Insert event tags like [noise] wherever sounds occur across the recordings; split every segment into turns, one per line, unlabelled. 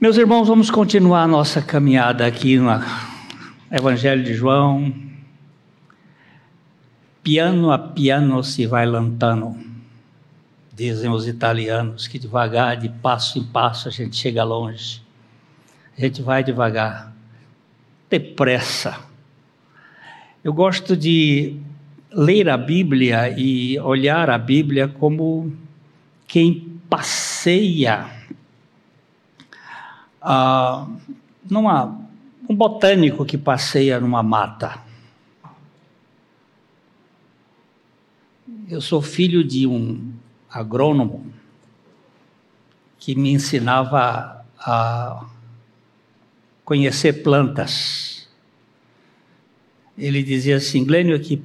Meus irmãos, vamos continuar a nossa caminhada aqui no Evangelho de João. Piano a piano se vai lantando, dizem os italianos, que devagar, de passo em passo, a gente chega longe. A gente vai devagar, depressa. Eu gosto de ler a Bíblia e olhar a Bíblia como quem passeia ah, numa, um botânico que passeia numa mata. Eu sou filho de um agrônomo que me ensinava a conhecer plantas. Ele dizia assim, Glênio, que,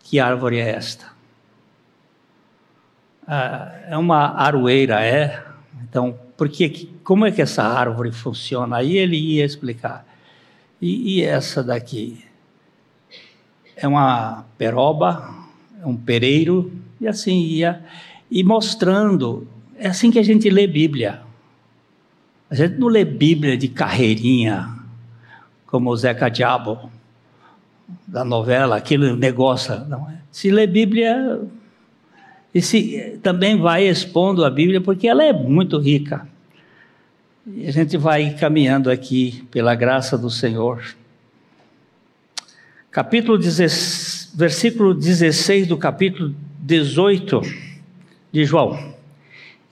que árvore é esta? Ah, é uma aroeira, é? Então, porque como é que essa árvore funciona? Aí ele ia explicar. E, e essa daqui? É uma peroba, é um pereiro, e assim ia. E mostrando. É assim que a gente lê Bíblia. A gente não lê Bíblia de carreirinha, como o Zeca Diabo, da novela, aquele negócio. Não é? Se lê Bíblia, e se, também vai expondo a Bíblia, porque ela é muito rica. E a gente vai caminhando aqui pela graça do Senhor. Capítulo 16, versículo 16 do capítulo 18 de João.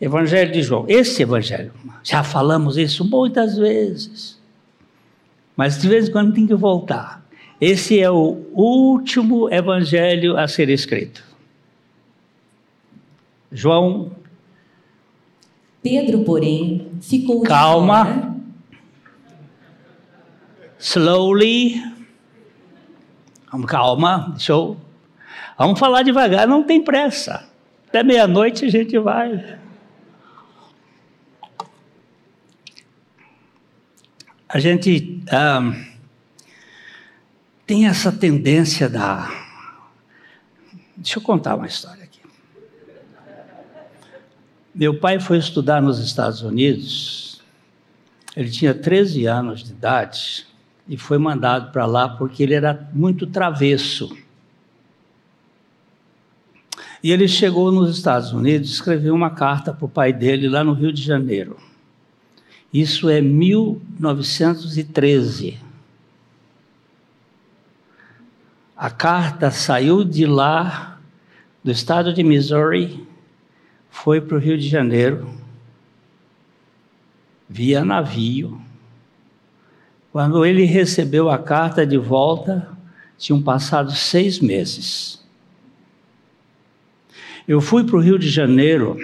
Evangelho de João. Esse evangelho, já falamos isso muitas vezes. Mas de vez em quando tem que voltar. Esse é o último evangelho a ser escrito. João
Pedro, porém, ficou
Calma. Slowly. Calma, deixa eu. Vamos falar devagar, não tem pressa. Até meia-noite a gente vai. A gente tem essa tendência da. Deixa eu contar uma história. Meu pai foi estudar nos Estados Unidos, ele tinha 13 anos de idade e foi mandado para lá porque ele era muito travesso. E ele chegou nos Estados Unidos, escreveu uma carta para o pai dele lá no Rio de Janeiro. Isso é 1913. A carta saiu de lá, do estado de Missouri, foi para o Rio de Janeiro, via navio. Quando ele recebeu a carta de volta, tinham passado seis meses. Eu fui para o Rio de Janeiro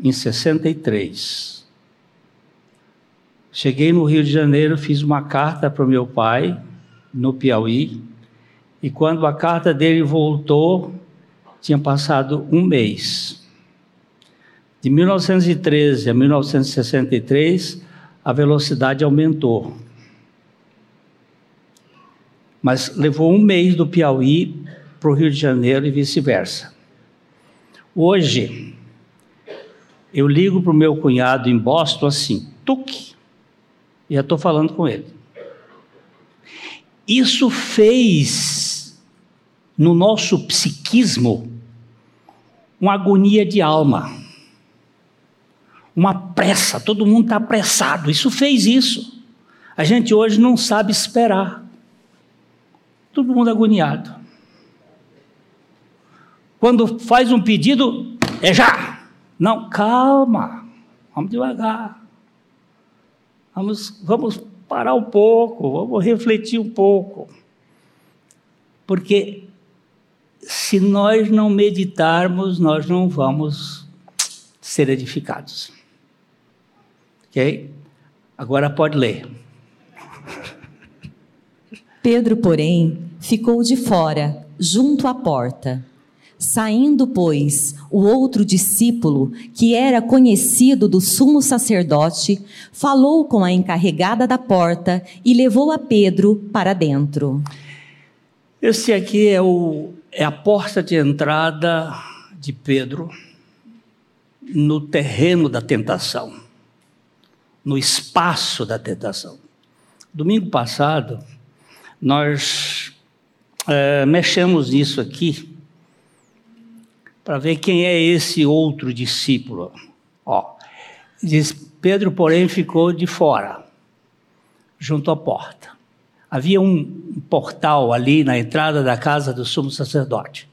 em 63. Cheguei no Rio de Janeiro, fiz uma carta para o meu pai, no Piauí, e quando a carta dele voltou, tinha passado um mês. De 1913 a 1963, a velocidade aumentou. Mas levou um mês do Piauí para o Rio de Janeiro e vice-versa. Hoje, eu ligo para o meu cunhado em Boston assim, tuque, e já estou falando com ele. Isso fez no nosso psiquismo uma agonia de alma uma pressa, todo mundo está apressado. Isso fez isso. A gente hoje não sabe esperar. Todo mundo agoniado. Quando faz um pedido, é já. Não, calma. Vamos devagar. Vamos, vamos parar um pouco, vamos refletir um pouco. Porque se nós não meditarmos, nós não vamos ser edificados. Ok? Agora pode ler.
Pedro, porém, ficou de fora, junto à porta. Saindo, pois, o outro discípulo, que era conhecido do sumo sacerdote, falou com a encarregada da porta e levou a Pedro para dentro.
Esse aqui é, o, é a porta de entrada de Pedro no terreno da tentação no espaço da tentação. Domingo passado, nós é, mexemos nisso aqui para ver quem é esse outro discípulo. Ó, diz: Pedro, porém, ficou de fora, junto à porta. Havia um portal ali na entrada da casa do sumo sacerdote.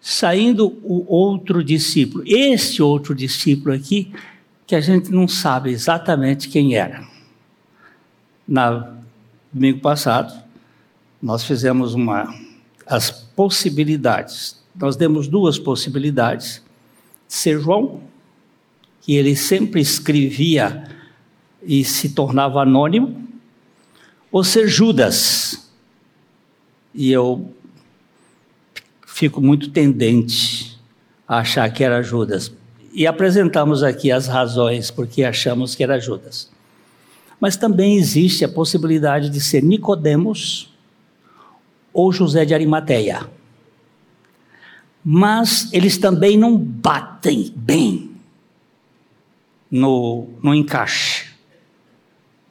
Saindo o outro discípulo, esse outro discípulo aqui, que a gente não sabe exatamente quem era. Na domingo passado, nós fizemos uma as possibilidades. Nós demos duas possibilidades. Ser João, que ele sempre escrevia e se tornava anônimo, ou ser Judas. E eu fico muito tendente a achar que era Judas. E apresentamos aqui as razões porque achamos que era Judas. Mas também existe a possibilidade de ser Nicodemos ou José de Arimateia. Mas eles também não batem bem no, no encaixe,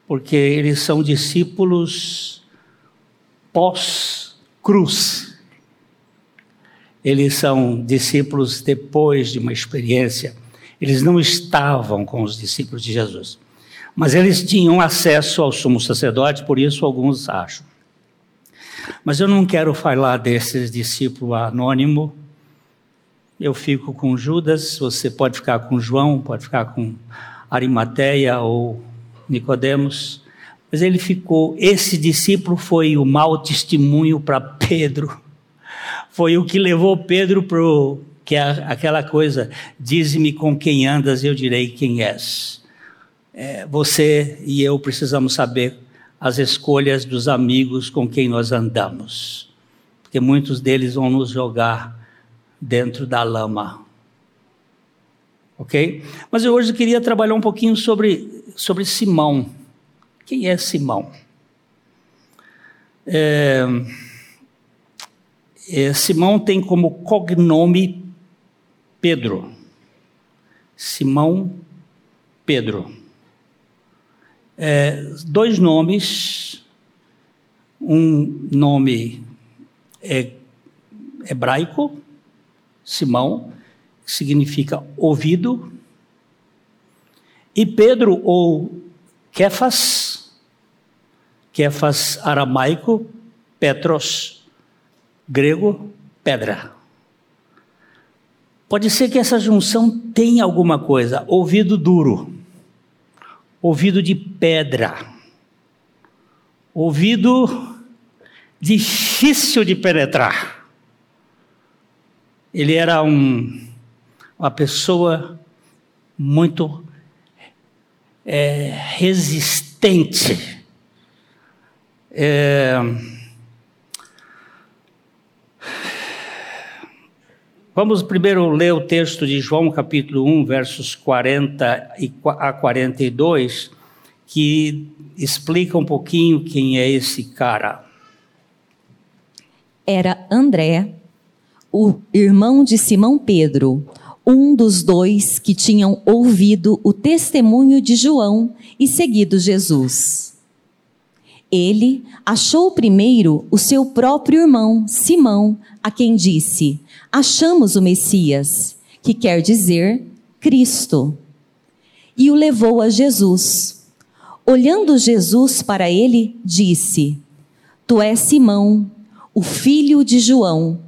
porque eles são discípulos pós-cruz. Eles são discípulos depois de uma experiência. Eles não estavam com os discípulos de Jesus. Mas eles tinham acesso ao sumo sacerdote, por isso alguns acham. Mas eu não quero falar desses discípulos anônimo. Eu fico com Judas, você pode ficar com João, pode ficar com Arimateia ou Nicodemos. Mas ele ficou, esse discípulo foi o mau testemunho para Pedro. Foi o que levou Pedro para que é aquela coisa, dize-me com quem andas, eu direi quem és. É, você e eu precisamos saber as escolhas dos amigos com quem nós andamos, porque muitos deles vão nos jogar dentro da lama. Ok? Mas eu hoje queria trabalhar um pouquinho sobre, sobre Simão. Quem é Simão? É, Simão tem como cognome Pedro. Simão Pedro. É, dois nomes, um nome é, hebraico, Simão, que significa ouvido, e Pedro ou Kefas, Kefas aramaico, Petros grego, pedra. Pode ser que essa junção tenha alguma coisa, ouvido duro ouvido de pedra, ouvido difícil de penetrar. Ele era um, uma pessoa muito é, resistente. É, Vamos primeiro ler o texto de João, capítulo 1, versos 40 a 42, que explica um pouquinho quem é esse cara.
Era André, o irmão de Simão Pedro, um dos dois que tinham ouvido o testemunho de João e seguido Jesus. Ele achou primeiro o seu próprio irmão, Simão, a quem disse: achamos o Messias, que quer dizer Cristo, e o levou a Jesus. Olhando Jesus para ele, disse: Tu és Simão, o filho de João,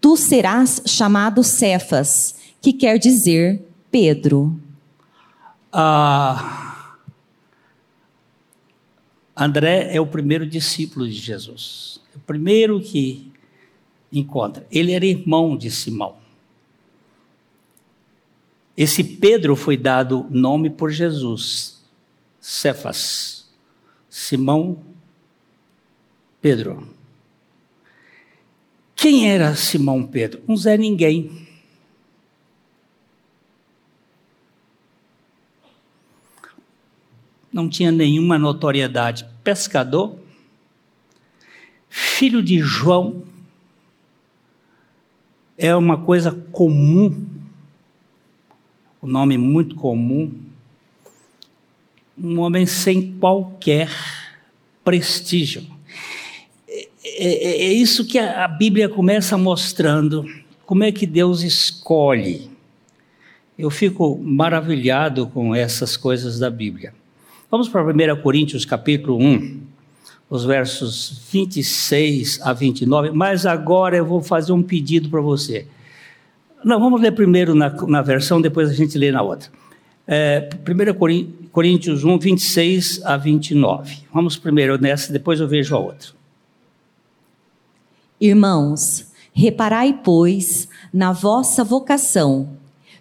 tu serás chamado Cefas, que quer dizer Pedro.
Ah, André é o primeiro discípulo de Jesus, o primeiro que encontra. Ele era irmão de Simão. Esse Pedro foi dado nome por Jesus, Cefas, Simão Pedro. Quem era Simão Pedro? Um Zé Ninguém. Não tinha nenhuma notoriedade. Pescador, filho de João, é uma coisa comum, o um nome muito comum. um homem sem qualquer prestígio. É, é, é isso que a Bíblia começa mostrando, como é que Deus escolhe. Eu fico maravilhado com essas coisas da Bíblia. Vamos para 1 Coríntios capítulo 1, os versos 26 a 29, mas agora eu vou fazer um pedido para você. Não, vamos ler primeiro na, na versão, depois a gente lê na outra. É, 1 Coríntios 1, 26 a 29. Vamos primeiro nessa, depois eu vejo a outra.
Irmãos, reparai, pois, na vossa vocação,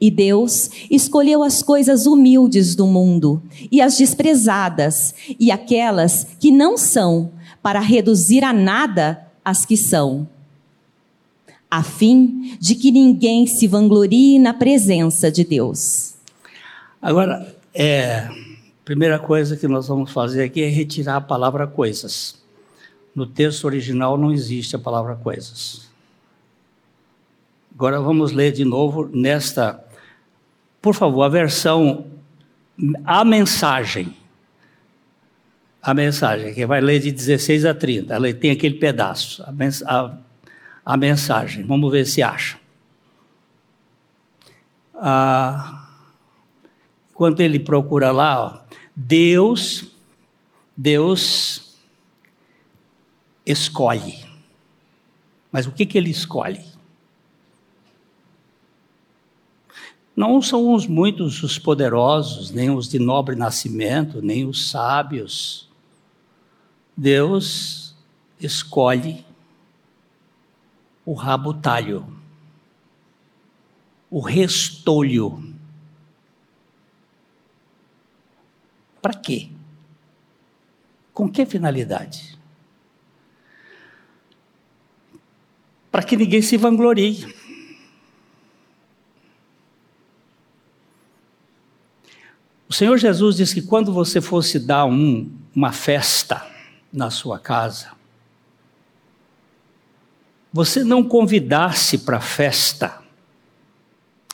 E Deus escolheu as coisas humildes do mundo e as desprezadas e aquelas que não são, para reduzir a nada as que são, a fim de que ninguém se vanglorie na presença de Deus.
Agora, é, primeira coisa que nós vamos fazer aqui é retirar a palavra coisas. No texto original não existe a palavra coisas. Agora vamos ler de novo nesta, por favor, a versão, a mensagem. A mensagem, que vai ler de 16 a 30. Ela tem aquele pedaço, a, a, a mensagem. Vamos ver se acha. Ah, quando ele procura lá, ó, Deus, Deus escolhe. Mas o que, que ele escolhe? Não são os muitos os poderosos, nem os de nobre nascimento, nem os sábios. Deus escolhe o rabo talho, o restolho Para quê? Com que finalidade? Para que ninguém se vanglorie. O Senhor Jesus disse que quando você fosse dar um, uma festa na sua casa, você não convidasse para a festa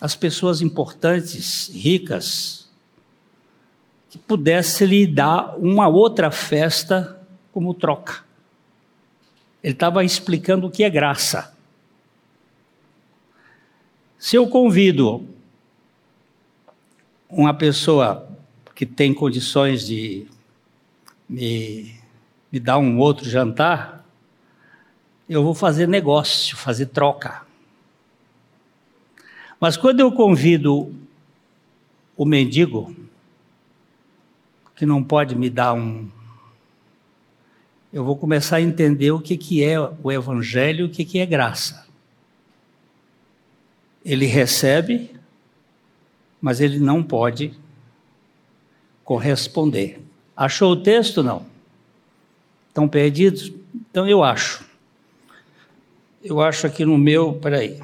as pessoas importantes, ricas, que pudesse lhe dar uma outra festa como troca. Ele estava explicando o que é graça. Se eu convido uma pessoa que tem condições de me, me dar um outro jantar, eu vou fazer negócio, fazer troca. Mas quando eu convido o mendigo, que não pode me dar um. Eu vou começar a entender o que, que é o Evangelho o que, que é graça. Ele recebe, mas ele não pode corresponder. Achou o texto? Não. Estão perdidos? Então eu acho. Eu acho aqui no meu, peraí.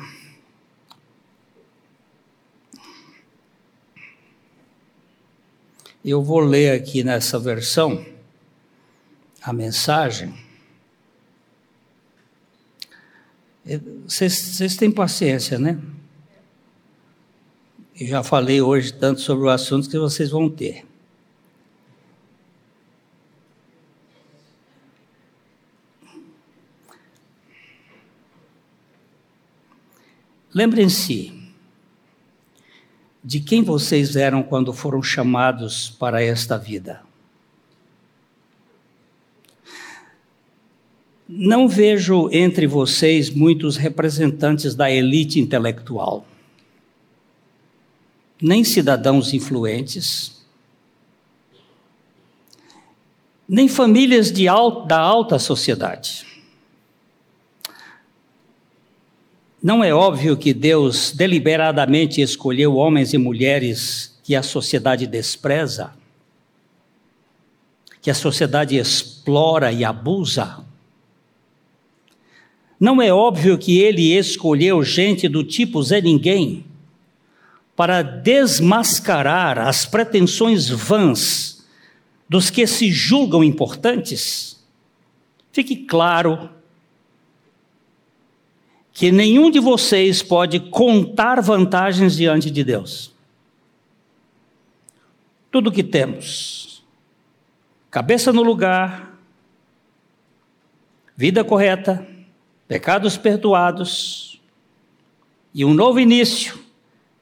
Eu vou ler aqui nessa versão a mensagem. Vocês têm paciência, né? Eu já falei hoje tanto sobre o assunto que vocês vão ter. Lembrem-se, de quem vocês eram quando foram chamados para esta vida. Não vejo entre vocês muitos representantes da elite intelectual, nem cidadãos influentes, nem famílias da alta sociedade. Não é óbvio que Deus deliberadamente escolheu homens e mulheres que a sociedade despreza, que a sociedade explora e abusa? Não é óbvio que ele escolheu gente do tipo Zé Ninguém para desmascarar as pretensões vãs dos que se julgam importantes? Fique claro que nenhum de vocês pode contar vantagens diante de Deus. Tudo que temos, cabeça no lugar, vida correta, pecados perdoados e um novo início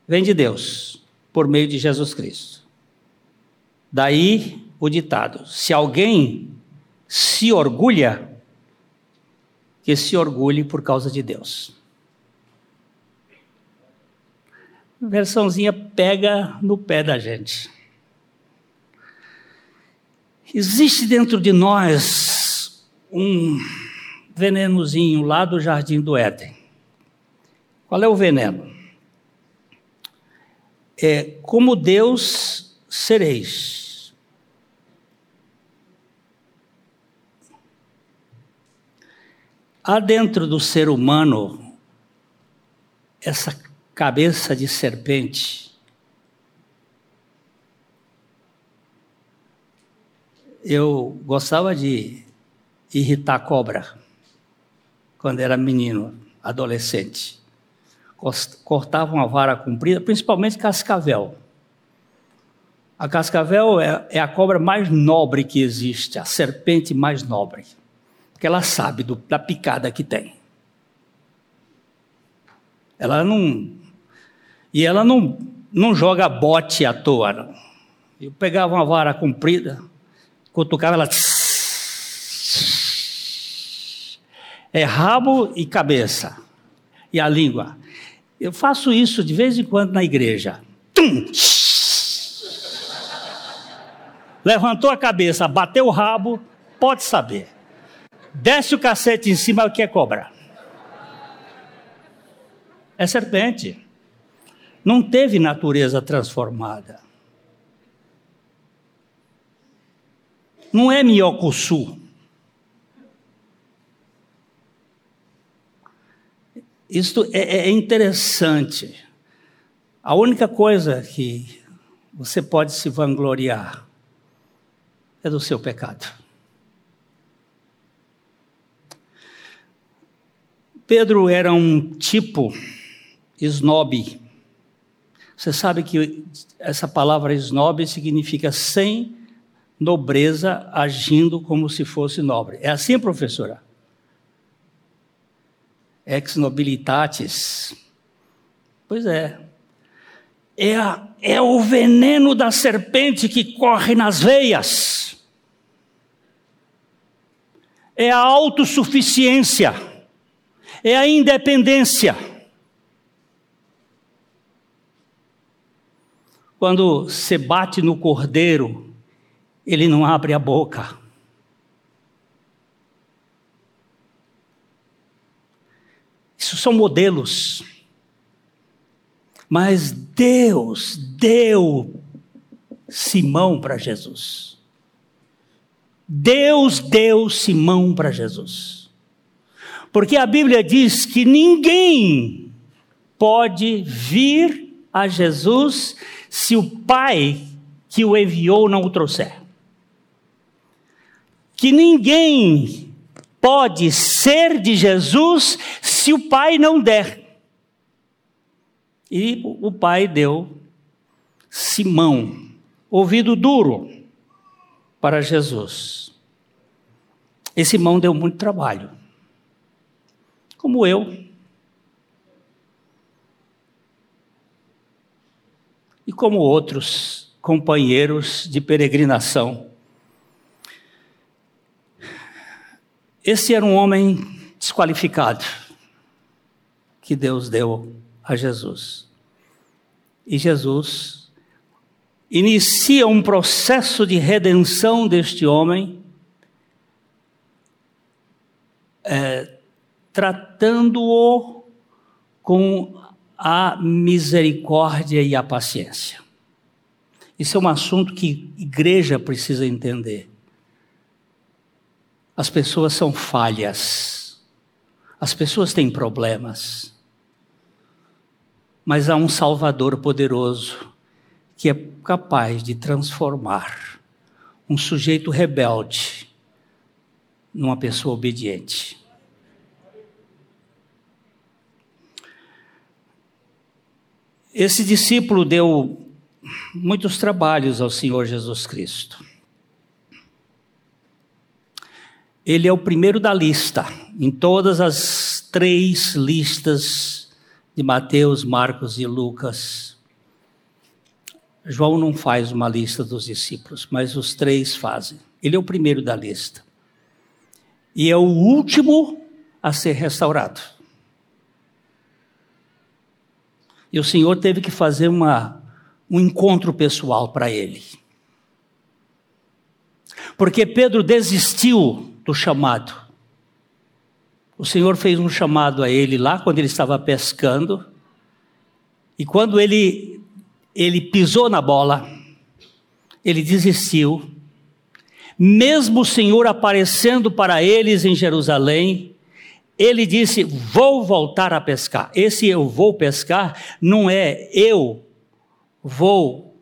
vem de Deus, por meio de Jesus Cristo. Daí o ditado: se alguém se orgulha, que se orgulhe por causa de Deus. A versãozinha pega no pé da gente. Existe dentro de nós um venenozinho lá do jardim do Éden. Qual é o veneno? É como Deus sereis. Há dentro do ser humano essa cabeça de serpente. Eu gostava de irritar cobra quando era menino, adolescente. Cortava uma vara comprida, principalmente cascavel. A cascavel é, é, a cobra mais nobre que existe, a serpente mais nobre, porque ela sabe do, da picada que tem. Ela não. E ela não, não joga bote à toa, não. Eu pegava uma vara comprida, cutucava ela. É rabo e cabeça. E a língua. Eu faço isso de vez em quando na igreja. Tum! Levantou a cabeça, bateu o rabo, pode saber. Desce o cacete em cima, o que é cobra? É serpente. Não teve natureza transformada. Não é Miocuçu. Isto é, é interessante. A única coisa que você pode se vangloriar é do seu pecado. Pedro era um tipo snob. Você sabe que essa palavra snob significa sem nobreza, agindo como se fosse nobre. É assim, professora? Ex nobilitatis. Pois é. É, a, é o veneno da serpente que corre nas veias. É a autossuficiência. É a independência. Quando você bate no cordeiro, ele não abre a boca. Isso são modelos. Mas Deus deu Simão para Jesus. Deus deu Simão para Jesus. Porque a Bíblia diz que ninguém pode vir a Jesus se o Pai que o enviou não o trouxer. Que ninguém pode ser de Jesus se o pai não der. E o pai deu Simão, ouvido duro, para Jesus. E Simão deu muito trabalho, como eu. E como outros companheiros de peregrinação. Esse era um homem desqualificado que Deus deu a Jesus. E Jesus inicia um processo de redenção deste homem, é, tratando-o com a misericórdia e a paciência. Isso é um assunto que igreja precisa entender. As pessoas são falhas As pessoas têm problemas, mas há um Salvador poderoso que é capaz de transformar um sujeito rebelde numa pessoa obediente. Esse discípulo deu muitos trabalhos ao Senhor Jesus Cristo. Ele é o primeiro da lista, em todas as três listas de Mateus, Marcos e Lucas. João não faz uma lista dos discípulos, mas os três fazem. Ele é o primeiro da lista. E é o último a ser restaurado. E o Senhor teve que fazer uma, um encontro pessoal para ele. Porque Pedro desistiu do chamado. O Senhor fez um chamado a ele lá quando ele estava pescando. E quando ele, ele pisou na bola, ele desistiu. Mesmo o Senhor aparecendo para eles em Jerusalém, ele disse: Vou voltar a pescar. Esse eu vou pescar não é eu vou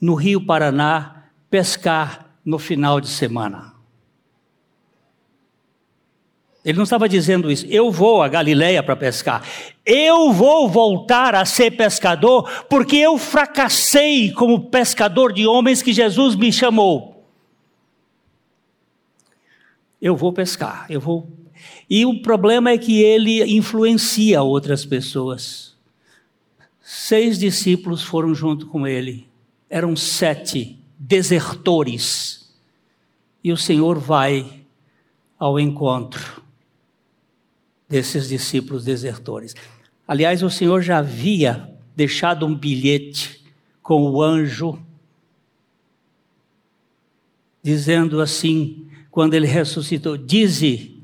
no Rio Paraná pescar no final de semana. Ele não estava dizendo isso, eu vou a Galileia para pescar. Eu vou voltar a ser pescador porque eu fracassei como pescador de homens que Jesus me chamou. Eu vou pescar, eu vou e o problema é que ele influencia outras pessoas. Seis discípulos foram junto com ele, eram sete desertores. E o Senhor vai ao encontro desses discípulos desertores. Aliás, o Senhor já havia deixado um bilhete com o anjo, dizendo assim, quando ele ressuscitou: Dize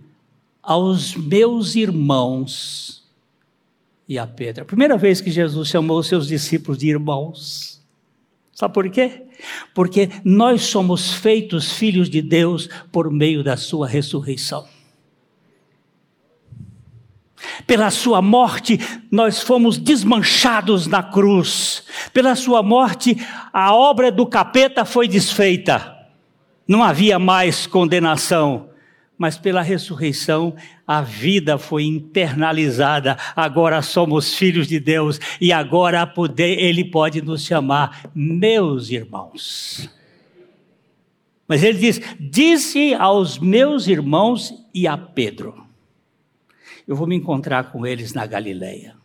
aos meus irmãos e a Pedro. A primeira vez que Jesus chamou seus discípulos de irmãos. Sabe por quê? Porque nós somos feitos filhos de Deus por meio da sua ressurreição. Pela sua morte, nós fomos desmanchados na cruz. Pela sua morte, a obra do capeta foi desfeita. Não havia mais condenação mas pela ressurreição a vida foi internalizada. Agora somos filhos de Deus e agora poder, Ele pode nos chamar meus irmãos. Mas ele diz: Disse aos meus irmãos e a Pedro: Eu vou me encontrar com eles na Galileia.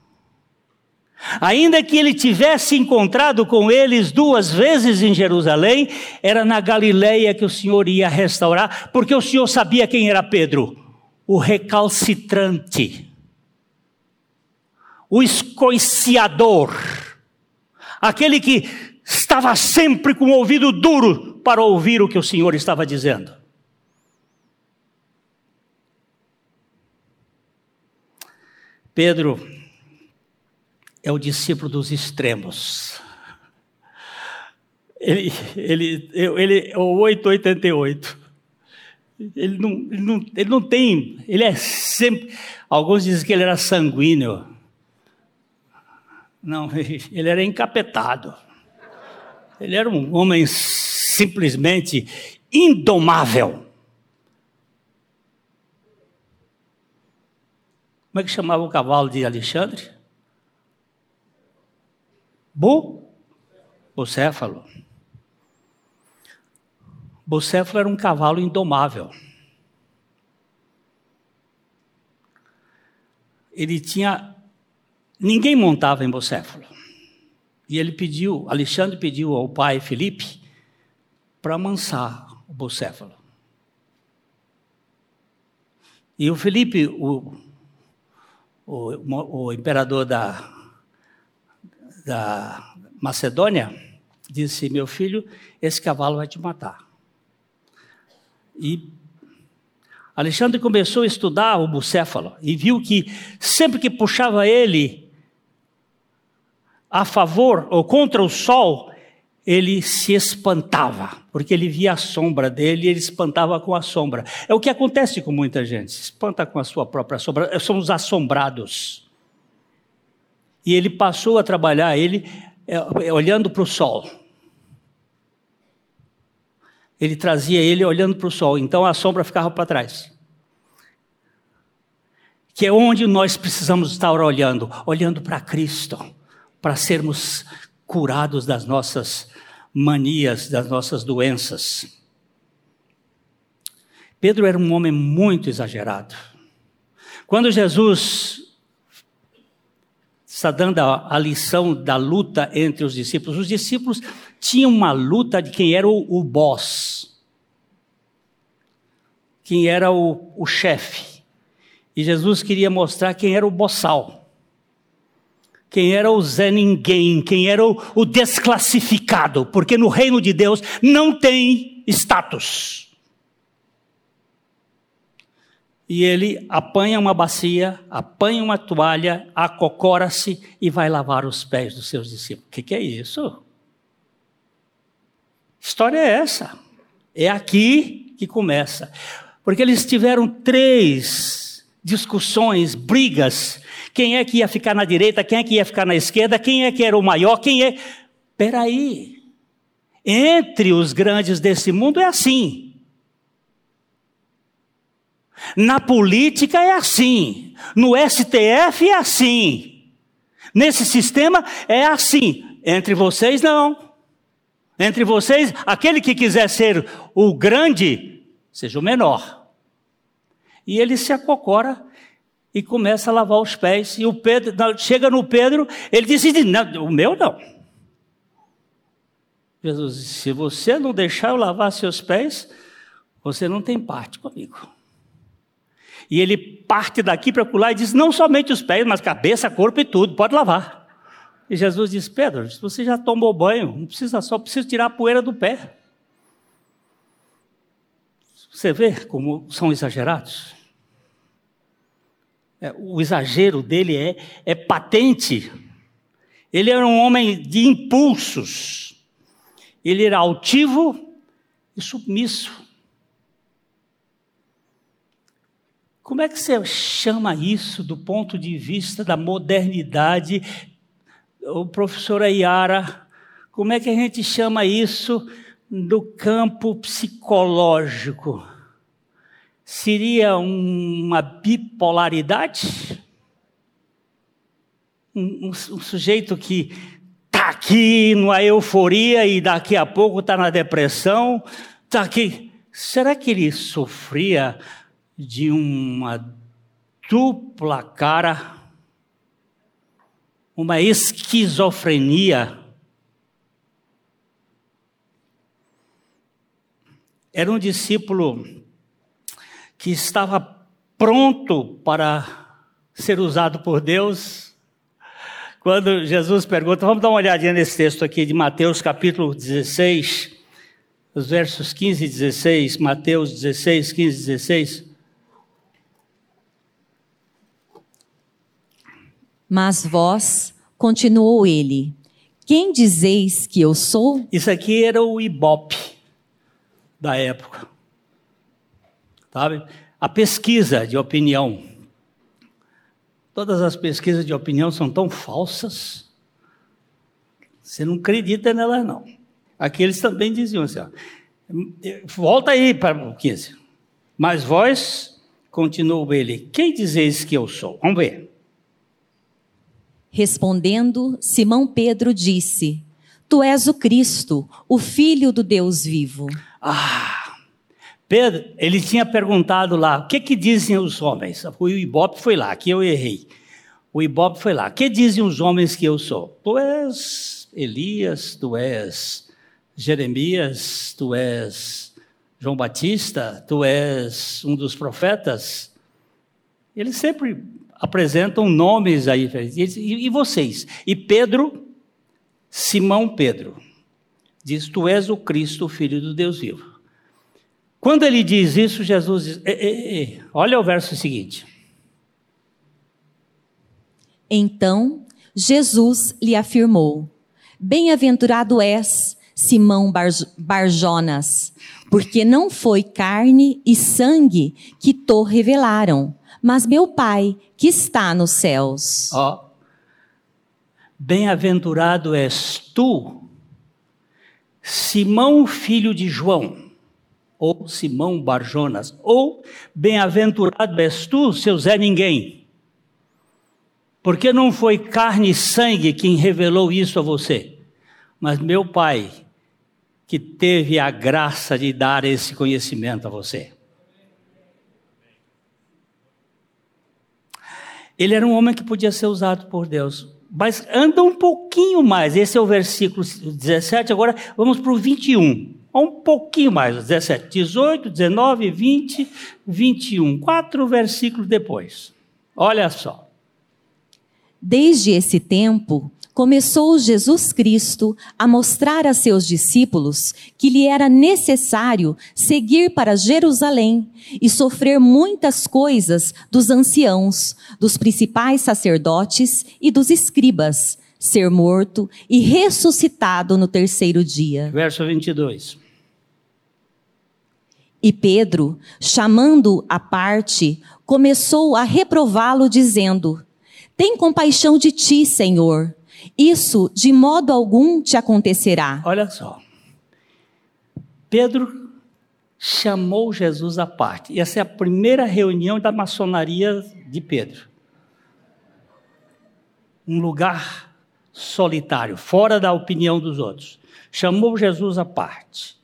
Ainda que ele tivesse encontrado com eles duas vezes em Jerusalém, era na Galileia que o Senhor ia restaurar, porque o Senhor sabia quem era Pedro, o recalcitrante, o escoiciador, aquele que estava sempre com o ouvido duro para ouvir o que o Senhor estava dizendo. Pedro é o discípulo dos extremos. Ele, ele, ele é o 888. Ele não, ele, não, ele não tem, ele é sempre. Alguns dizem que ele era sanguíneo. Não, [laughs] ele era encapetado. Ele era um homem simplesmente indomável. Como é que chamava o cavalo de Alexandre? Bu, Bucéfalo. Bucéfalo era um cavalo indomável. Ele tinha. Ninguém montava em Bucéfalo. E ele pediu, Alexandre pediu ao pai Felipe para amansar o Bucéfalo. E o Felipe, o, o, o imperador da, da Macedônia, disse: Meu filho, esse cavalo vai te matar. E Alexandre começou a estudar o bucéfalo e viu que sempre que puxava ele a favor ou contra o sol, ele se espantava. porque ele via a sombra dele e ele espantava com a sombra. É o que acontece com muita gente, se espanta com a sua própria sombra, somos assombrados. E ele passou a trabalhar, ele é, olhando para o sol. Ele trazia ele olhando para o sol, então a sombra ficava para trás. Que é onde nós precisamos estar olhando, olhando para Cristo, para sermos curados das nossas manias, das nossas doenças. Pedro era um homem muito exagerado. Quando Jesus está dando a, lição da luta entre os discípulos, os discípulos tinham uma luta de quem era o, o boss, quem era o, o chefe. E Jesus queria mostrar quem era o boçal quem era o Zé Ninguém, quem era o, o desclassificado, porque no reino de Deus não tem status. E ele apanha uma bacia, apanha uma toalha, acocora-se e vai lavar os pés dos seus discípulos. O que, que é isso? História é essa. É aqui que começa. Porque eles tiveram três discussões, brigas quem é que ia ficar na direita? Quem é que ia ficar na esquerda? Quem é que era o maior? Quem é. Peraí. Entre os grandes desse mundo é assim. Na política é assim. No STF é assim. Nesse sistema é assim. Entre vocês, não. Entre vocês, aquele que quiser ser o grande, seja o menor. E ele se acocora e começa a lavar os pés. E o Pedro chega no Pedro, ele diz: não, o meu não. Jesus disse: se você não deixar eu lavar seus pés, você não tem parte comigo. E ele parte daqui para pular e diz: não somente os pés, mas cabeça, corpo e tudo, pode lavar. E Jesus diz: Pedro, você já tomou banho, não precisa só precisa tirar a poeira do pé. Você vê como são exagerados? É, o exagero dele é, é patente. Ele era um homem de impulsos. Ele era altivo e submisso. Como é que você chama isso do ponto de vista da modernidade? O professor Ayara, como é que a gente chama isso do campo psicológico? Seria uma bipolaridade? Um, um, um sujeito que está aqui numa euforia e daqui a pouco está na depressão, está aqui. Será que ele sofria de uma dupla cara, uma esquizofrenia? Era um discípulo que estava pronto para ser usado por Deus. Quando Jesus pergunta, vamos dar uma olhadinha nesse texto aqui de Mateus capítulo 16, os versos 15 e 16, Mateus 16, 15 e 16.
Mas vós, continuou ele, quem dizeis que eu sou?
Isso aqui era o Ibope da época sabe? A pesquisa de opinião. Todas as pesquisas de opinião são tão falsas. Você não acredita nelas, não. Aqui eles também diziam assim: ó, volta aí para o 15. Mas vós, continuou ele, quem dizeis que eu sou? Vamos ver.
Respondendo, Simão Pedro disse: Tu és o Cristo, o Filho do Deus vivo.
Ah! Pedro, ele tinha perguntado lá, o que que dizem os homens? O Ibope foi lá, aqui eu errei. O Ibope foi lá, o que dizem os homens que eu sou? Tu és Elias, tu és Jeremias, tu és João Batista, tu és um dos profetas. Eles sempre apresentam nomes aí. E vocês? E Pedro, Simão Pedro, diz: Tu és o Cristo, filho do Deus vivo. Quando ele diz isso, Jesus diz: ei, ei, ei. olha o verso seguinte.
Então Jesus lhe afirmou: Bem-aventurado és, Simão Bar Barjonas, porque não foi carne e sangue que te revelaram, mas meu Pai que está nos céus.
Ó, oh. bem-aventurado és tu, Simão, filho de João, ou Simão Barjonas, ou bem-aventurado és tu, seu Zé Ninguém. Porque não foi carne e sangue quem revelou isso a você, mas meu Pai, que teve a graça de dar esse conhecimento a você. Ele era um homem que podia ser usado por Deus. Mas anda um pouquinho mais. Esse é o versículo 17. Agora vamos para o 21. Um pouquinho mais. 17, 18, 19, 20, 21. Quatro versículos depois. Olha só.
Desde esse tempo, começou Jesus Cristo a mostrar a seus discípulos que lhe era necessário seguir para Jerusalém e sofrer muitas coisas dos anciãos, dos principais sacerdotes e dos escribas, ser morto e ressuscitado no terceiro dia.
Verso 22.
E Pedro, chamando a parte, começou a reprová-lo, dizendo: Tem compaixão de ti, Senhor isso de modo algum te acontecerá.
Olha só. Pedro chamou Jesus à parte. E essa é a primeira reunião da maçonaria de Pedro. Um lugar solitário, fora da opinião dos outros. Chamou Jesus à parte.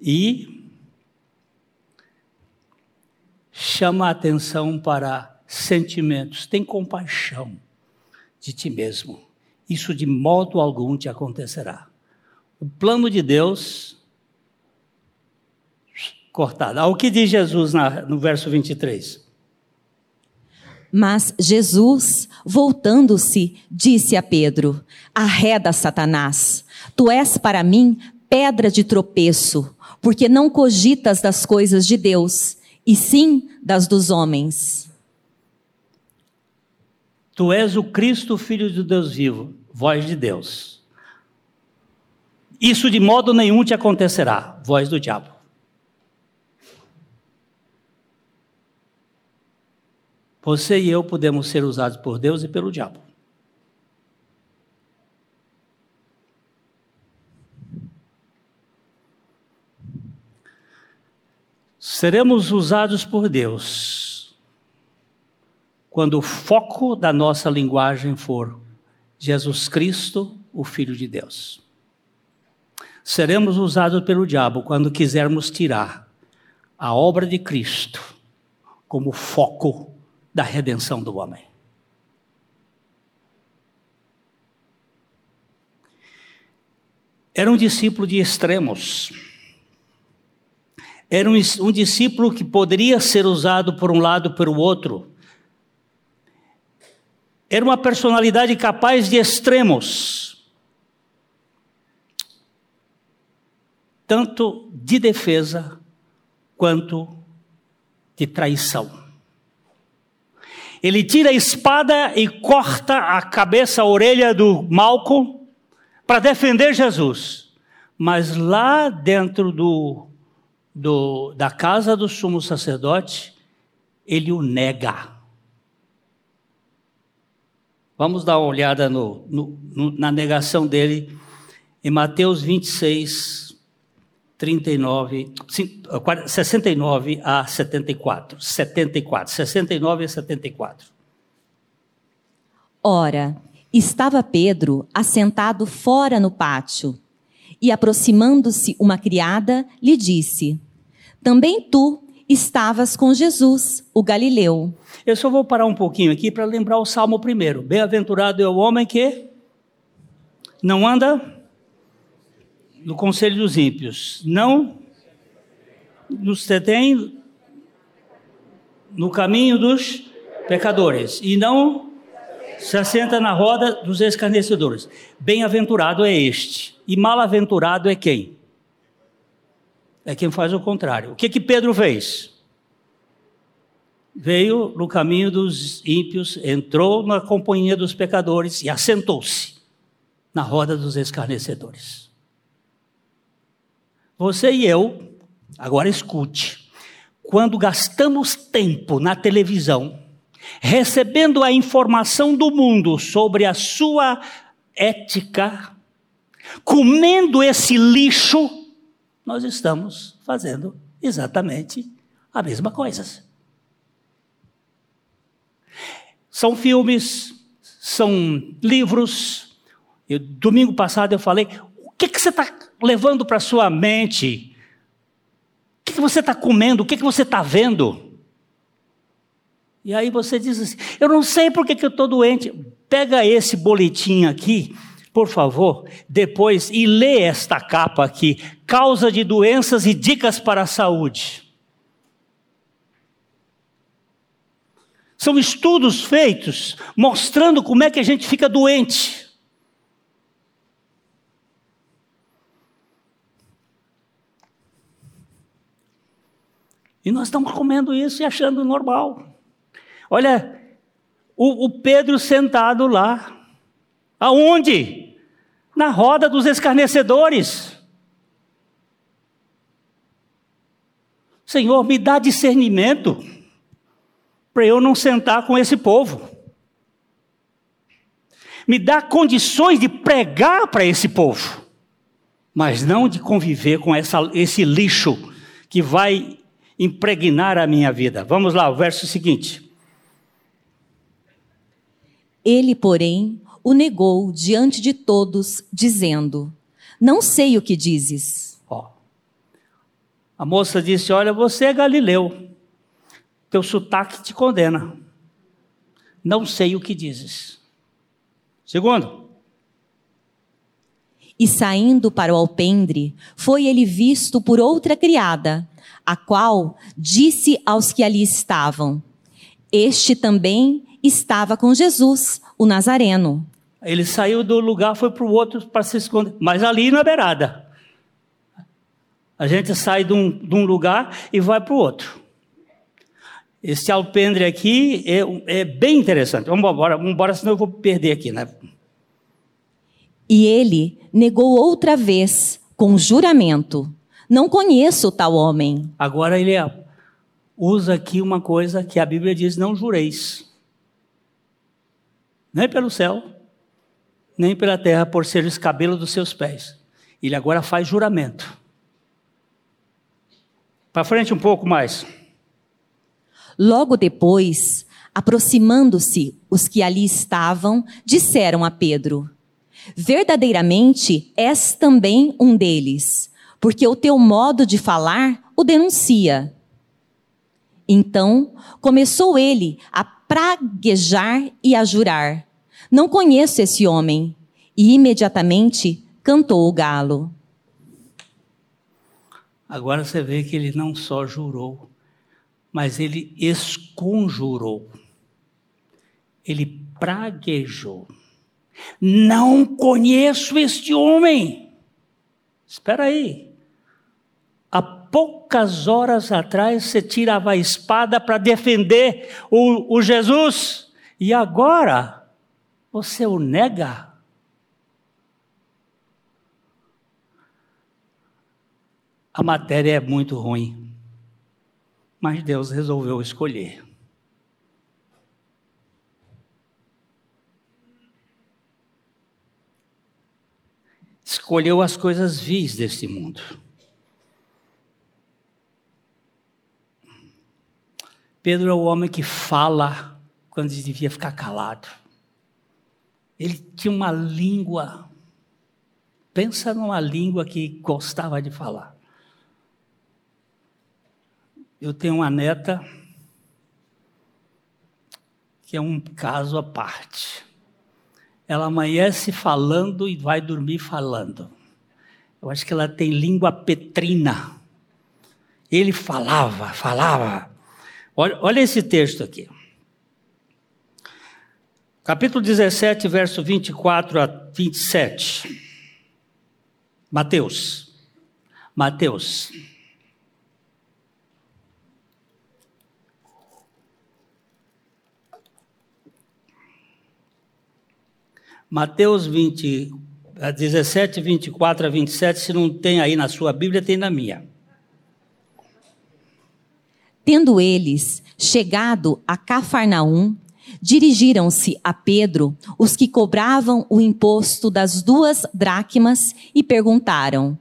E chama a atenção para sentimentos. Tem compaixão de ti mesmo isso de modo algum te acontecerá. O plano de Deus cortado. Ao que diz Jesus na, no verso 23?
Mas Jesus, voltando-se, disse a Pedro: Arreda, Satanás, tu és para mim pedra de tropeço, porque não cogitas das coisas de Deus, e sim das dos homens.
Tu és o Cristo, filho de Deus vivo voz de Deus. Isso de modo nenhum te acontecerá, voz do diabo. Você e eu podemos ser usados por Deus e pelo diabo. Seremos usados por Deus quando o foco da nossa linguagem for Jesus Cristo, o Filho de Deus. Seremos usados pelo diabo quando quisermos tirar a obra de Cristo como foco da redenção do homem. Era um discípulo de extremos. Era um, um discípulo que poderia ser usado por um lado pelo outro era uma personalidade capaz de extremos, tanto de defesa quanto de traição. Ele tira a espada e corta a cabeça, a orelha do Malco para defender Jesus. Mas lá dentro do, do, da casa do sumo sacerdote, ele o nega. Vamos dar uma olhada no, no, na negação dele em Mateus 26, 39, 69 a 74. 74, 69 a 74.
Ora, estava Pedro assentado fora no pátio, e aproximando-se uma criada, lhe disse: Também tu estavas com Jesus, o Galileu.
Eu só vou parar um pouquinho aqui para lembrar o Salmo primeiro. Bem-aventurado é o homem que não anda no conselho dos ímpios, não nos detém no caminho dos pecadores e não se assenta na roda dos escarnecedores. Bem-aventurado é este, e mal-aventurado é quem? é quem faz o contrário. O que que Pedro fez? Veio no caminho dos ímpios, entrou na companhia dos pecadores e assentou-se na roda dos escarnecedores. Você e eu, agora escute, quando gastamos tempo na televisão, recebendo a informação do mundo sobre a sua ética, comendo esse lixo, nós estamos fazendo exatamente a mesma coisa. São filmes, são livros. Eu, domingo passado eu falei: o que, que você está levando para sua mente? O que, que você está comendo? O que, que você está vendo? E aí você diz assim: eu não sei por que, que eu estou doente. Pega esse boletim aqui, por favor, depois e lê esta capa aqui: causa de doenças e dicas para a saúde. São estudos feitos mostrando como é que a gente fica doente. E nós estamos comendo isso e achando normal. Olha, o, o Pedro sentado lá. Aonde? Na roda dos escarnecedores. Senhor, me dá discernimento para eu não sentar com esse povo. Me dá condições de pregar para esse povo, mas não de conviver com essa, esse lixo que vai impregnar a minha vida. Vamos lá, o verso seguinte.
Ele, porém, o negou diante de todos, dizendo: Não sei o que dizes.
Ó, a moça disse: Olha, você é galileu. Teu sotaque te condena. Não sei o que dizes. Segundo.
E saindo para o alpendre, foi ele visto por outra criada, a qual disse aos que ali estavam: Este também estava com Jesus, o Nazareno.
Ele saiu do lugar, foi para o outro para se esconder, mas ali na beirada. A gente sai de um, de um lugar e vai para o outro. Esse alpendre aqui é, é bem interessante. Vamos embora, vamos embora, senão eu vou perder aqui, né?
E ele negou outra vez, com juramento: Não conheço tal homem.
Agora ele usa aqui uma coisa que a Bíblia diz: Não jureis. Nem pelo céu, nem pela terra, por ser o escabelo dos seus pés. Ele agora faz juramento. Para frente um pouco mais.
Logo depois, aproximando-se os que ali estavam, disseram a Pedro: Verdadeiramente és também um deles, porque o teu modo de falar o denuncia. Então começou ele a praguejar e a jurar: Não conheço esse homem. E imediatamente cantou o galo.
Agora você vê que ele não só jurou, mas ele esconjurou, ele praguejou. Não conheço este homem. Espera aí. Poucas horas atrás você tirava a espada para defender o, o Jesus e agora você o nega. A matéria é muito ruim mas Deus resolveu escolher. Escolheu as coisas vis deste mundo. Pedro é o homem que fala quando devia ficar calado. Ele tinha uma língua. Pensa numa língua que gostava de falar. Eu tenho uma neta que é um caso à parte. Ela amanhece falando e vai dormir falando. Eu acho que ela tem língua petrina. Ele falava, falava. Olha, olha esse texto aqui. Capítulo 17, verso 24 a 27. Mateus. Mateus. Mateus 20, 17, 24 a 27, se não tem aí na sua Bíblia, tem na minha.
Tendo eles chegado a Cafarnaum, dirigiram-se a Pedro os que cobravam o imposto das duas dracmas e perguntaram: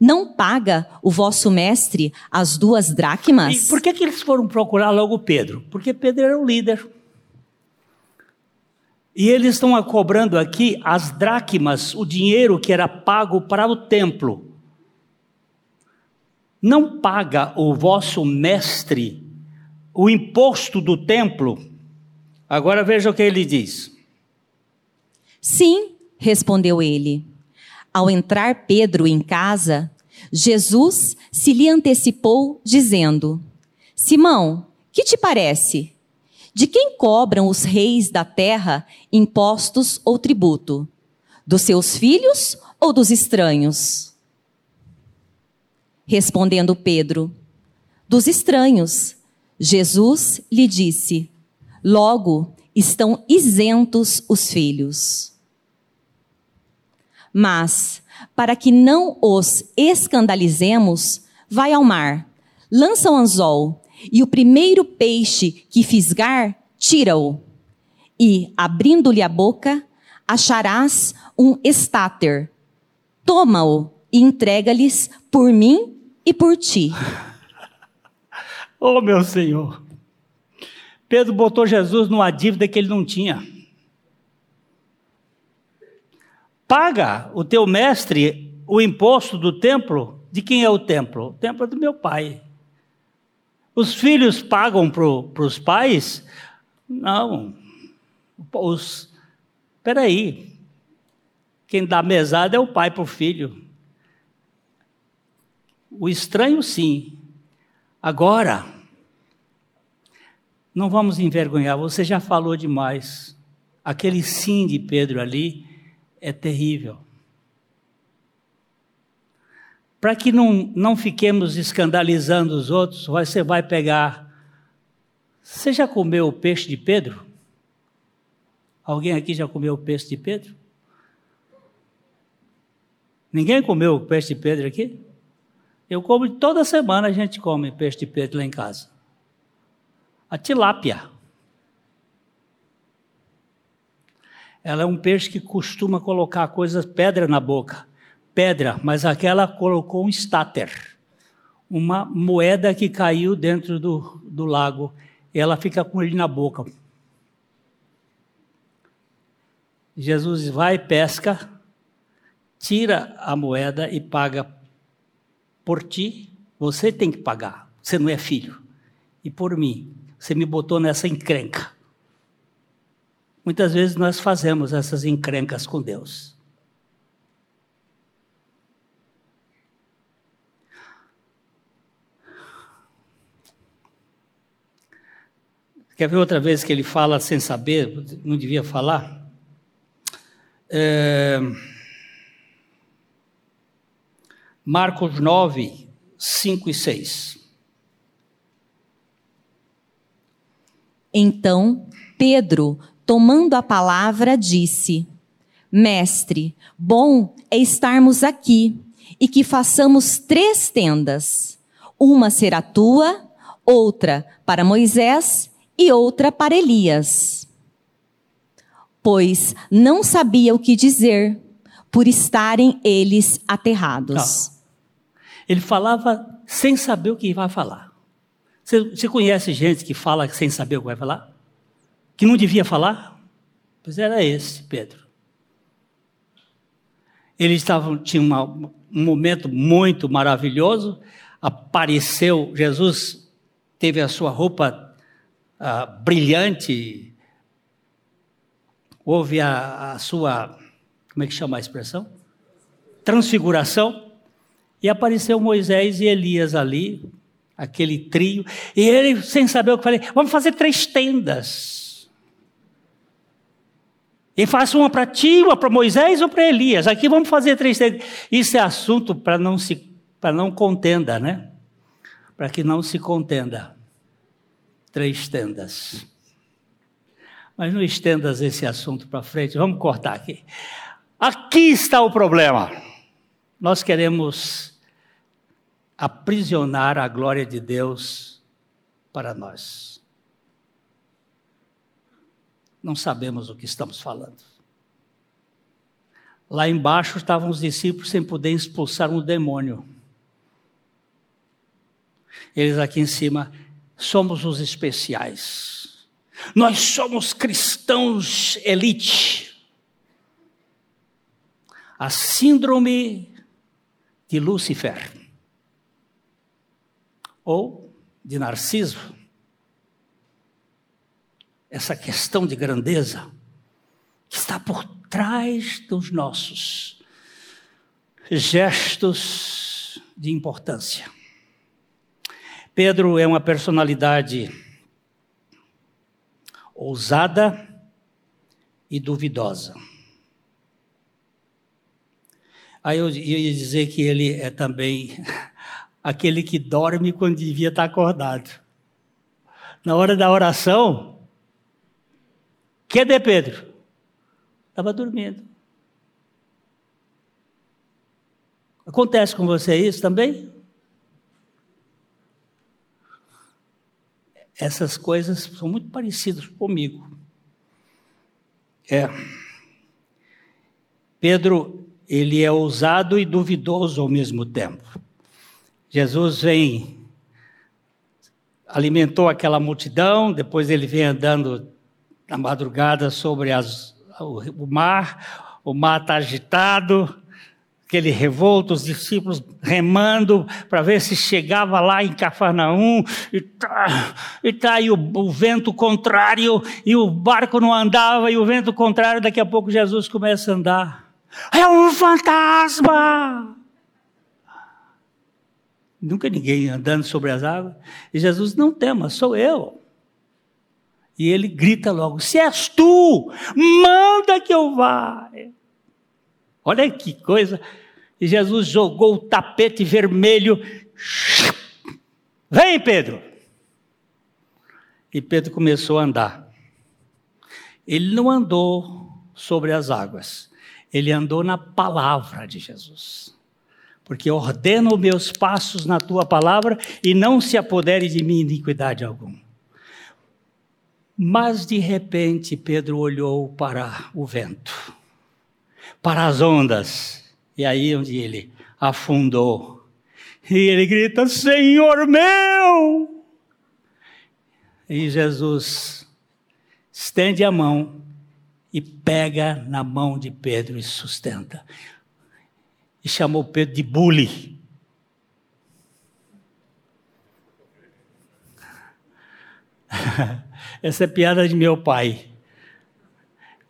Não paga o vosso mestre as duas dracmas?
E por que, que eles foram procurar logo Pedro? Porque Pedro era o líder. E eles estão cobrando aqui as dracmas, o dinheiro que era pago para o templo. Não paga o vosso mestre o imposto do templo? Agora veja o que ele diz.
Sim, respondeu ele. Ao entrar Pedro em casa, Jesus se lhe antecipou, dizendo: Simão, que te parece? De quem cobram os reis da terra impostos ou tributo? Dos seus filhos ou dos estranhos? Respondendo Pedro, dos estranhos. Jesus lhe disse: Logo estão isentos os filhos. Mas, para que não os escandalizemos, vai ao mar, lança o anzol e o primeiro peixe que fisgar, tira-o. E, abrindo-lhe a boca, acharás um estáter. Toma-o e entrega-lhes por mim e por ti.
oh, meu Senhor. Pedro botou Jesus numa dívida que ele não tinha. Paga o teu mestre o imposto do templo. De quem é o templo? O templo é do meu pai. Os filhos pagam para os pais? Não. Os, peraí. Quem dá mesada é o pai para o filho. O estranho, sim. Agora, não vamos envergonhar, você já falou demais. Aquele sim de Pedro ali é terrível para que não, não fiquemos escandalizando os outros, você vai pegar. Você já comeu o peixe de Pedro? Alguém aqui já comeu o peixe de Pedro? Ninguém comeu o peixe de Pedro aqui? Eu como toda semana a gente come peixe de Pedro lá em casa. A tilápia. Ela é um peixe que costuma colocar coisas, pedra na boca pedra, mas aquela colocou um estáter, uma moeda que caiu dentro do, do lago, ela fica com ele na boca. Jesus vai, pesca, tira a moeda e paga por ti. Você tem que pagar, você não é filho. E por mim, você me botou nessa encrenca. Muitas vezes nós fazemos essas encrencas com Deus. Quer ver outra vez que ele fala sem saber, não devia falar? É... Marcos 9, 5 e 6.
Então Pedro, tomando a palavra, disse: Mestre, bom é estarmos aqui e que façamos três tendas: uma será tua, outra para Moisés e outra para Elias. Pois não sabia o que dizer, por estarem eles aterrados.
Não. Ele falava sem saber o que vai falar. Você, você conhece gente que fala sem saber o que vai falar? Que não devia falar? Pois era esse, Pedro. Eles estavam, tinha uma, um momento muito maravilhoso. Apareceu, Jesus teve a sua roupa uh, brilhante, houve a, a sua, como é que chama a expressão? Transfiguração, e apareceu Moisés e Elias ali, aquele trio, e ele, sem saber o que falei, vamos fazer três tendas. E faça uma para ti, uma para Moisés ou para Elias. Aqui vamos fazer três tendas. Isso é assunto para não se para não contenda, né? Para que não se contenda três tendas. Mas não estendas esse assunto para frente, vamos cortar aqui. Aqui está o problema. Nós queremos aprisionar a glória de Deus para nós. Não sabemos o que estamos falando. Lá embaixo estavam os discípulos sem poder expulsar um demônio. Eles aqui em cima somos os especiais. Nós somos cristãos elite. A síndrome de Lúcifer ou de Narciso. Essa questão de grandeza que está por trás dos nossos gestos de importância. Pedro é uma personalidade ousada e duvidosa. Aí eu ia dizer que ele é também [laughs] aquele que dorme quando devia estar acordado. Na hora da oração, cadê Pedro? Estava dormindo. Acontece com você isso também? Essas coisas são muito parecidas comigo. É. Pedro, ele é ousado e duvidoso ao mesmo tempo. Jesus vem, alimentou aquela multidão, depois ele vem andando na madrugada sobre as, o, mar, o mar está agitado, aquele revolto, os discípulos remando para ver se chegava lá em Cafarnaum, e tá, e tá aí o, o, vento contrário, e o barco não andava, e o vento contrário, daqui a pouco Jesus começa a andar. É um fantasma! Nunca ninguém andando sobre as águas. E Jesus, não tema, sou eu. E ele grita logo: Se és tu, manda que eu vá. Olha que coisa. E Jesus jogou o tapete vermelho. Vem, Pedro. E Pedro começou a andar. Ele não andou sobre as águas, ele andou na palavra de Jesus porque ordeno meus passos na tua palavra e não se apodere de mim iniquidade alguma. Mas de repente Pedro olhou para o vento, para as ondas, e aí onde ele afundou. E ele grita: Senhor meu! E Jesus estende a mão e pega na mão de Pedro e sustenta e chamou Pedro de bully. [laughs] Essa é piada de meu pai.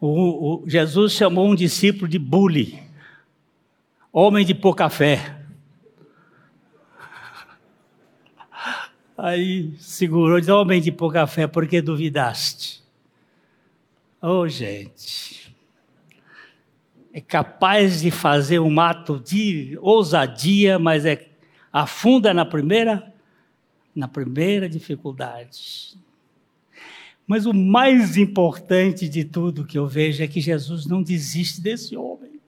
O, o, Jesus chamou um discípulo de bully, homem de pouca fé. [laughs] Aí segurou disse: Homem de pouca fé, por que duvidaste? Oh, gente é capaz de fazer um ato de ousadia, mas é afunda na primeira na primeira dificuldade. Mas o mais importante de tudo que eu vejo é que Jesus não desiste desse homem.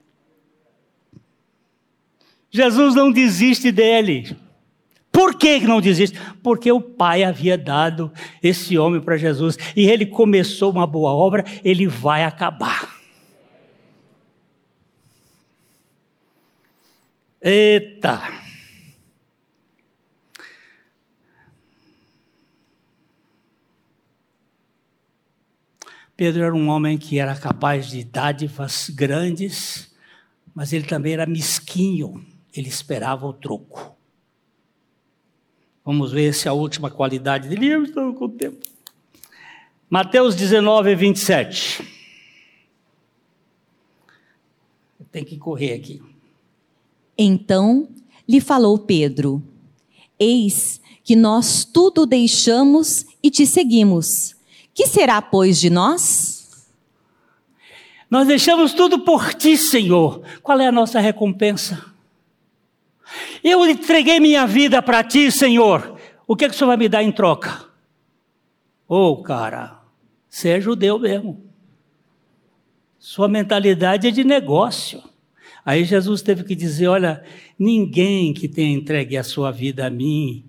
Jesus não desiste dele. Por que não desiste? Porque o Pai havia dado esse homem para Jesus e ele começou uma boa obra, ele vai acabar. Eita! Pedro era um homem que era capaz de dádivas grandes, mas ele também era mesquinho, ele esperava o troco. Vamos ver se a última qualidade dele. Eu estou com o tempo. Mateus 19, 27. Tem que correr aqui.
Então lhe falou Pedro: Eis que nós tudo deixamos e te seguimos. Que será, pois, de nós?
Nós deixamos tudo por ti, Senhor. Qual é a nossa recompensa? Eu entreguei minha vida para ti, Senhor. O que, é que o Senhor vai me dar em troca? Ô, oh, cara, você é judeu mesmo. Sua mentalidade é de negócio. Aí Jesus teve que dizer: Olha, ninguém que tenha entregue a sua vida a mim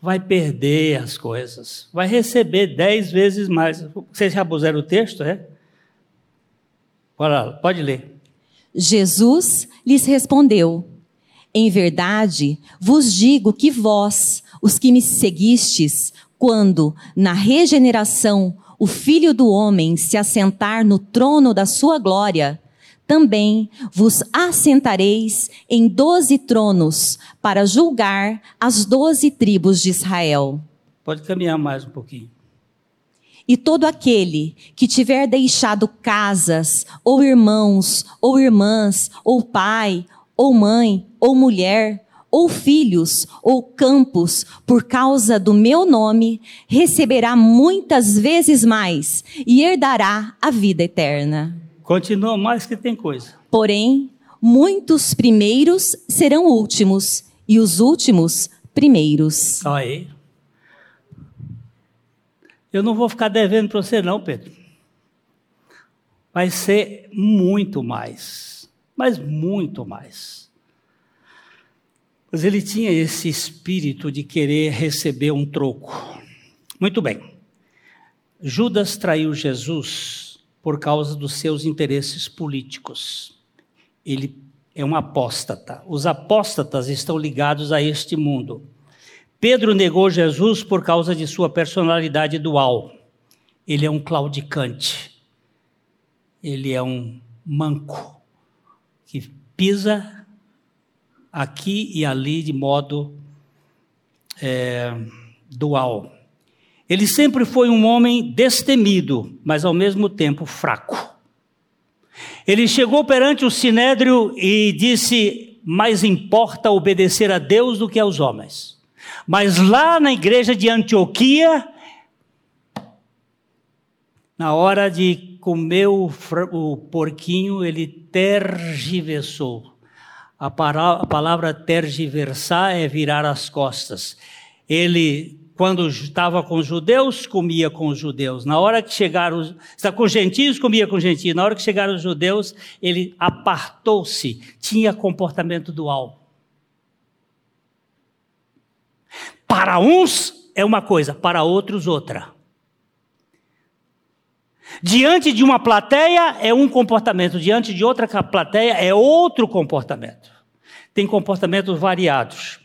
vai perder as coisas, vai receber dez vezes mais. Vocês já puseram o texto, é? Bora, pode ler.
Jesus lhes respondeu: Em verdade, vos digo que vós, os que me seguistes, quando, na regeneração, o Filho do Homem se assentar no trono da sua glória, também vos assentareis em doze tronos para julgar as doze tribos de Israel.
Pode caminhar mais um pouquinho.
E todo aquele que tiver deixado casas, ou irmãos, ou irmãs, ou pai, ou mãe, ou mulher, ou filhos, ou campos, por causa do meu nome, receberá muitas vezes mais e herdará a vida eterna.
Continua mais que tem coisa.
Porém, muitos primeiros serão últimos, e os últimos primeiros.
Aí. Eu não vou ficar devendo para você, não, Pedro. Vai ser muito mais. Mas muito mais. Mas ele tinha esse espírito de querer receber um troco. Muito bem. Judas traiu Jesus por causa dos seus interesses políticos. Ele é um apóstata. Os apóstatas estão ligados a este mundo. Pedro negou Jesus por causa de sua personalidade dual. Ele é um claudicante. Ele é um manco que pisa aqui e ali de modo é, dual. Ele sempre foi um homem destemido, mas ao mesmo tempo fraco. Ele chegou perante o sinédrio e disse: Mais importa obedecer a Deus do que aos homens. Mas lá na igreja de Antioquia, na hora de comer o, o porquinho, ele tergiversou a, palavra tergiversar é virar as costas. Ele, quando estava com os judeus, comia com os judeus. Na hora que chegaram, está com os gentios, comia com os gentios. Na hora que chegaram os judeus, ele apartou-se, tinha comportamento dual. Para uns é uma coisa, para outros outra. Diante de uma plateia é um comportamento, diante de outra plateia é outro comportamento. Tem comportamentos variados.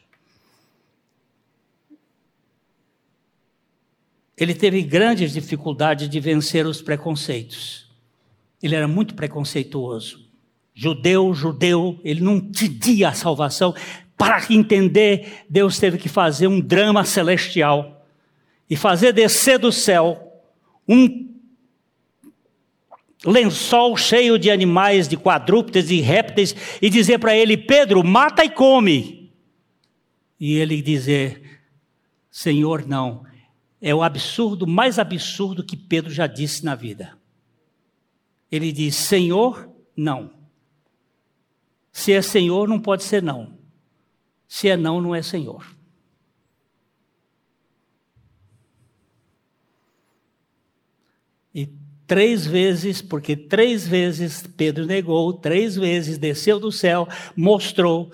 Ele teve grandes dificuldades de vencer os preconceitos. Ele era muito preconceituoso. Judeu, judeu, ele não pedia a salvação. Para entender, Deus teve que fazer um drama celestial e fazer descer do céu um lençol cheio de animais, de quadrúpedes e répteis, e dizer para ele: Pedro, mata e come. E ele dizer: Senhor, não. É o absurdo mais absurdo que Pedro já disse na vida. Ele diz: Senhor, não. Se é Senhor, não pode ser não. Se é não, não é Senhor. E Três vezes, porque três vezes Pedro negou, três vezes desceu do céu, mostrou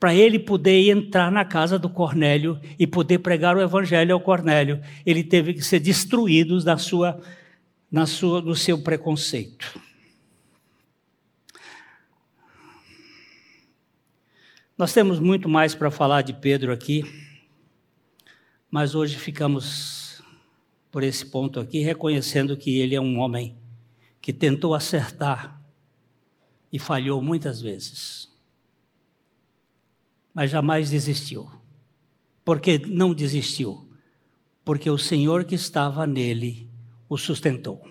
para ele poder entrar na casa do Cornélio e poder pregar o evangelho ao Cornélio. Ele teve que ser destruído da sua, na sua, do seu preconceito. Nós temos muito mais para falar de Pedro aqui, mas hoje ficamos por esse ponto aqui, reconhecendo que ele é um homem que tentou acertar e falhou muitas vezes. Mas jamais desistiu. Por que não desistiu? Porque o Senhor que estava nele o sustentou.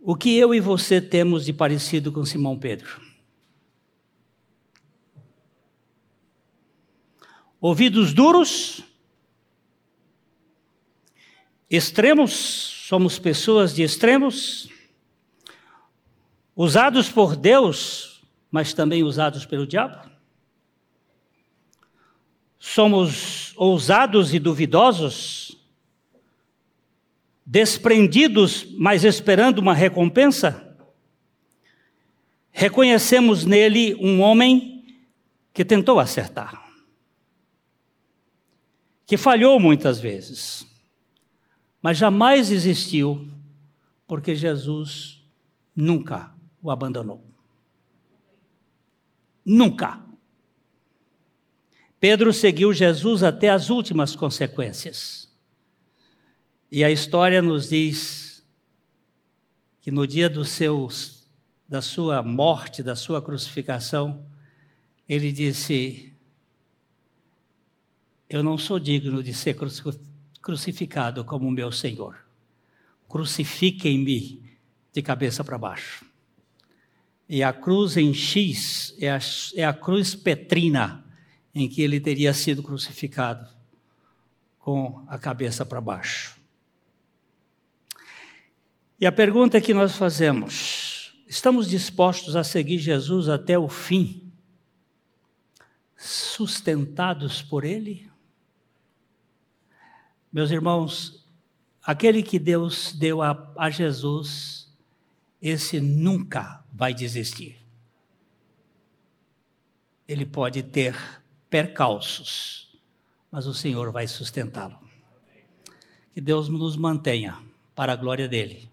O que eu e você temos de parecido com Simão Pedro? Ouvidos duros, extremos, somos pessoas de extremos, usados por Deus, mas também usados pelo diabo. Somos ousados e duvidosos, desprendidos, mas esperando uma recompensa? Reconhecemos nele um homem que tentou acertar, que falhou muitas vezes, mas jamais existiu, porque Jesus nunca o abandonou. Nunca. Pedro seguiu Jesus até as últimas consequências. E a história nos diz que no dia do da sua morte, da sua crucificação, ele disse: Eu não sou digno de ser crucificado como meu Senhor. Crucifiquem-me de cabeça para baixo. E a cruz em X é a, é a cruz petrina em que ele teria sido crucificado com a cabeça para baixo. E a pergunta que nós fazemos: estamos dispostos a seguir Jesus até o fim, sustentados por Ele? Meus irmãos, aquele que Deus deu a, a Jesus, esse nunca vai desistir. Ele pode ter percalços, mas o Senhor vai sustentá-lo. Que Deus nos mantenha para a glória dele